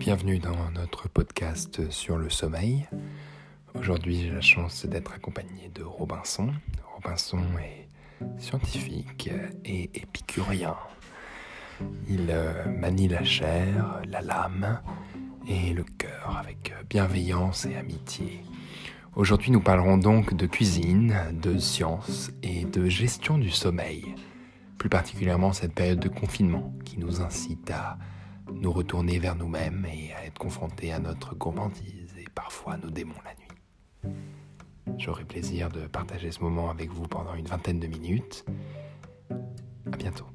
bienvenue dans notre podcast sur le sommeil. Aujourd'hui, j'ai la chance d'être accompagné de Robinson. Robinson est scientifique et épicurien. Il euh, manie la chair, la lame et le cœur avec bienveillance et amitié. Aujourd'hui, nous parlerons donc de cuisine, de science et de gestion du sommeil. Plus particulièrement cette période de confinement qui nous incite à nous retourner vers nous-mêmes et à être confrontés à notre gourmandise et parfois nos démons la nuit. J'aurai plaisir de partager ce moment avec vous pendant une vingtaine de minutes. À bientôt.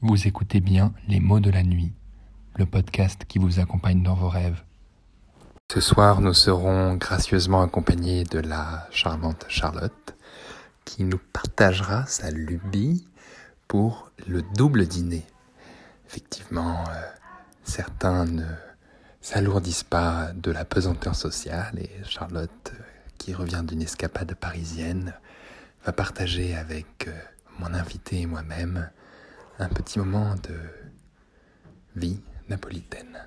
Vous écoutez bien Les mots de la nuit, le podcast qui vous accompagne dans vos rêves. Ce soir, nous serons gracieusement accompagnés de la charmante Charlotte qui nous partagera sa lubie pour le double dîner. Effectivement, euh, certains ne s'alourdissent pas de la pesanteur sociale et Charlotte, euh, qui revient d'une escapade parisienne, va partager avec euh, mon invité et moi-même un petit moment de vie napolitaine.